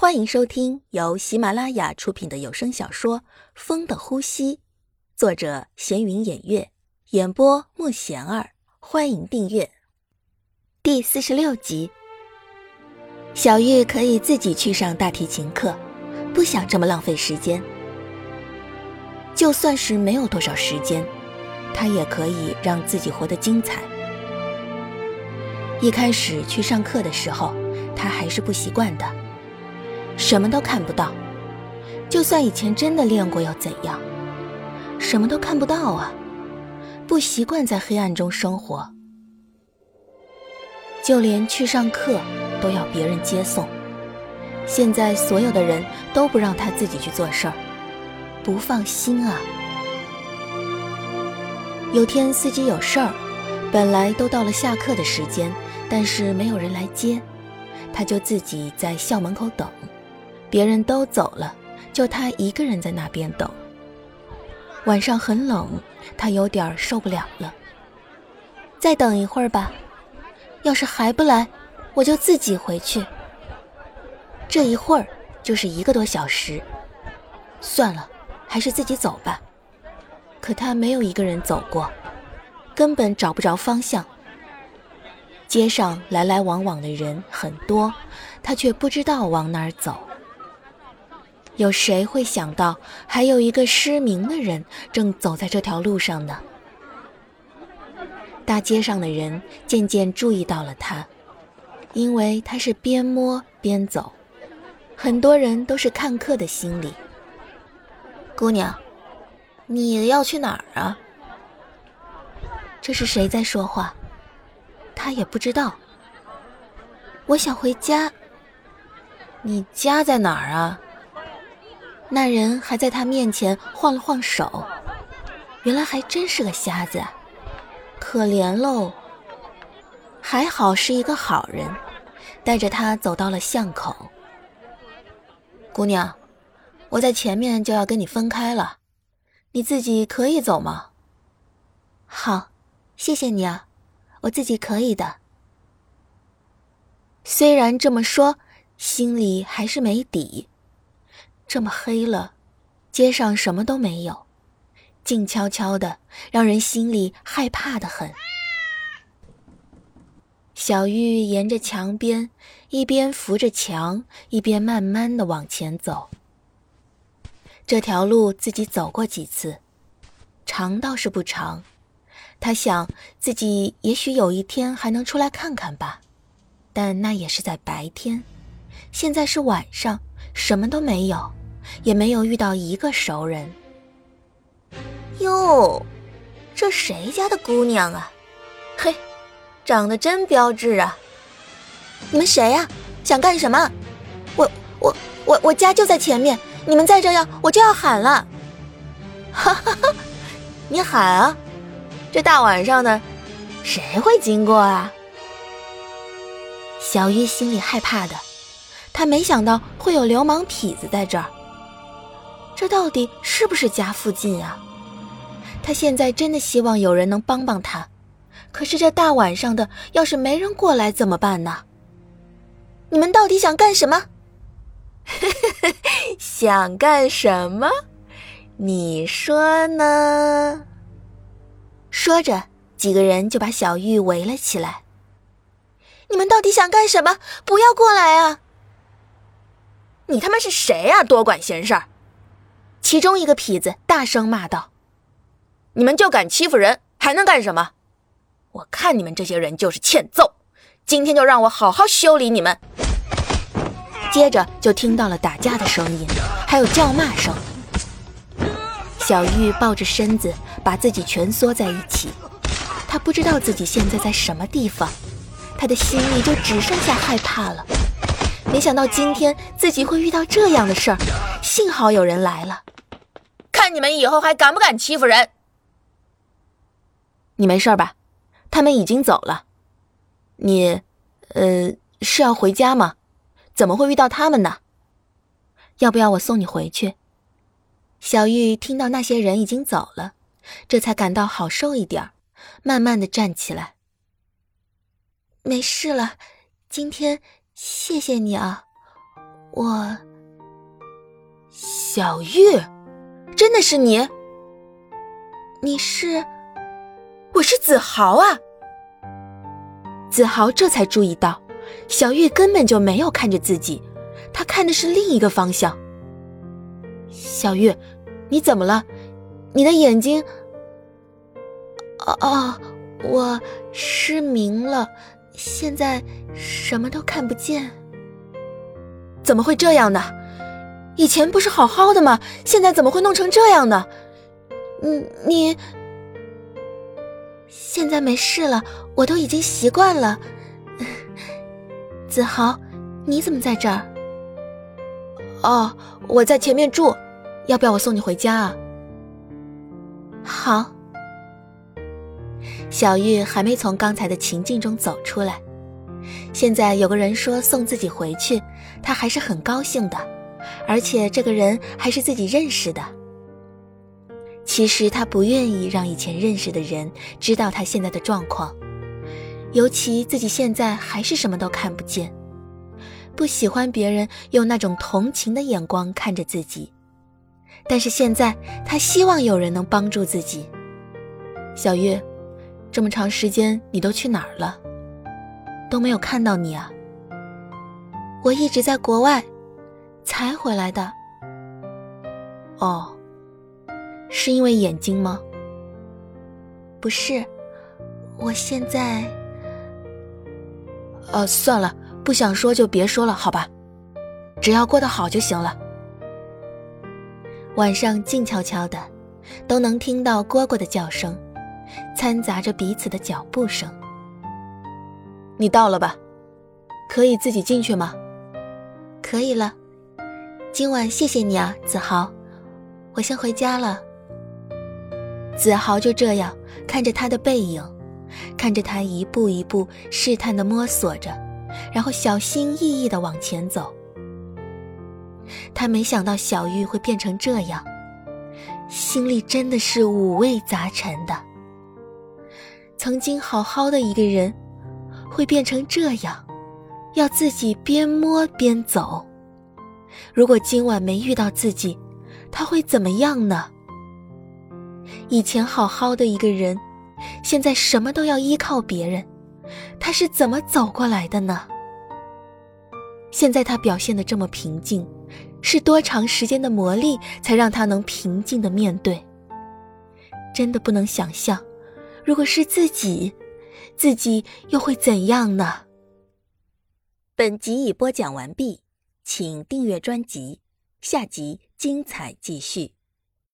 欢迎收听由喜马拉雅出品的有声小说《风的呼吸》，作者闲云掩月，演播莫贤儿。欢迎订阅第四十六集。小玉可以自己去上大提琴课，不想这么浪费时间。就算是没有多少时间，她也可以让自己活得精彩。一开始去上课的时候，她还是不习惯的。什么都看不到，就算以前真的练过又怎样？什么都看不到啊！不习惯在黑暗中生活，就连去上课都要别人接送。现在所有的人都不让他自己去做事儿，不放心啊！有天司机有事儿，本来都到了下课的时间，但是没有人来接，他就自己在校门口等。别人都走了，就他一个人在那边等。晚上很冷，他有点受不了了。再等一会儿吧，要是还不来，我就自己回去。这一会儿就是一个多小时，算了，还是自己走吧。可他没有一个人走过，根本找不着方向。街上来来往往的人很多，他却不知道往哪儿走。有谁会想到，还有一个失明的人正走在这条路上呢？大街上的人渐渐注意到了他，因为他是边摸边走，很多人都是看客的心理。姑娘，你要去哪儿啊？这是谁在说话？他也不知道。我想回家。你家在哪儿啊？那人还在他面前晃了晃手，原来还真是个瞎子，可怜喽。还好是一个好人，带着他走到了巷口。姑娘，我在前面就要跟你分开了，你自己可以走吗？好，谢谢你啊，我自己可以的。虽然这么说，心里还是没底。这么黑了，街上什么都没有，静悄悄的，让人心里害怕的很。小玉沿着墙边，一边扶着墙，一边慢慢的往前走。这条路自己走过几次，长倒是不长。她想自己也许有一天还能出来看看吧，但那也是在白天，现在是晚上，什么都没有。也没有遇到一个熟人。哟，这谁家的姑娘啊？嘿，长得真标致啊！你们谁呀？想干什么？我我我我家就在前面，你们再这样，我就要喊了！哈哈哈，你喊啊！这大晚上的，谁会经过啊？小玉心里害怕的，他没想到会有流氓痞子在这儿。这到底是不是家附近啊？他现在真的希望有人能帮帮他，可是这大晚上的，要是没人过来怎么办呢？你们到底想干什么？想干什么？你说呢？说着，几个人就把小玉围了起来。你们到底想干什么？不要过来啊！你他妈是谁呀？多管闲事儿！其中一个痞子大声骂道：“你们就敢欺负人，还能干什么？我看你们这些人就是欠揍，今天就让我好好修理你们。”接着就听到了打架的声音，还有叫骂声。小玉抱着身子，把自己蜷缩在一起。她不知道自己现在在什么地方，她的心里就只剩下害怕了。没想到今天自己会遇到这样的事儿，幸好有人来了。看你们以后还敢不敢欺负人？你没事吧？他们已经走了。你，呃，是要回家吗？怎么会遇到他们呢？要不要我送你回去？小玉听到那些人已经走了，这才感到好受一点慢慢的站起来。没事了，今天谢谢你啊，我，小玉，真的是你？你是？我是子豪啊！子豪这才注意到，小玉根本就没有看着自己，他看的是另一个方向。小玉，你怎么了？你的眼睛……哦哦，我失明了，现在什么都看不见。怎么会这样呢？以前不是好好的吗？现在怎么会弄成这样呢？你，你现在没事了，我都已经习惯了。子豪，你怎么在这儿？哦，我在前面住，要不要我送你回家啊？好。小玉还没从刚才的情境中走出来，现在有个人说送自己回去，她还是很高兴的，而且这个人还是自己认识的。其实她不愿意让以前认识的人知道她现在的状况，尤其自己现在还是什么都看不见，不喜欢别人用那种同情的眼光看着自己。但是现在她希望有人能帮助自己。小月。这么长时间，你都去哪儿了？都没有看到你啊！我一直在国外，才回来的。哦，是因为眼睛吗？不是，我现在……呃，算了，不想说就别说了，好吧？只要过得好就行了。晚上静悄悄的，都能听到蝈蝈的叫声。掺杂着彼此的脚步声。你到了吧？可以自己进去吗？可以了。今晚谢谢你啊，子豪。我先回家了。子豪就这样看着他的背影，看着他一步一步试探的摸索着，然后小心翼翼的往前走。他没想到小玉会变成这样，心里真的是五味杂陈的。曾经好好的一个人，会变成这样，要自己边摸边走。如果今晚没遇到自己，他会怎么样呢？以前好好的一个人，现在什么都要依靠别人，他是怎么走过来的呢？现在他表现的这么平静，是多长时间的磨砺才让他能平静的面对？真的不能想象。如果是自己，自己又会怎样呢？本集已播讲完毕，请订阅专辑，下集精彩继续。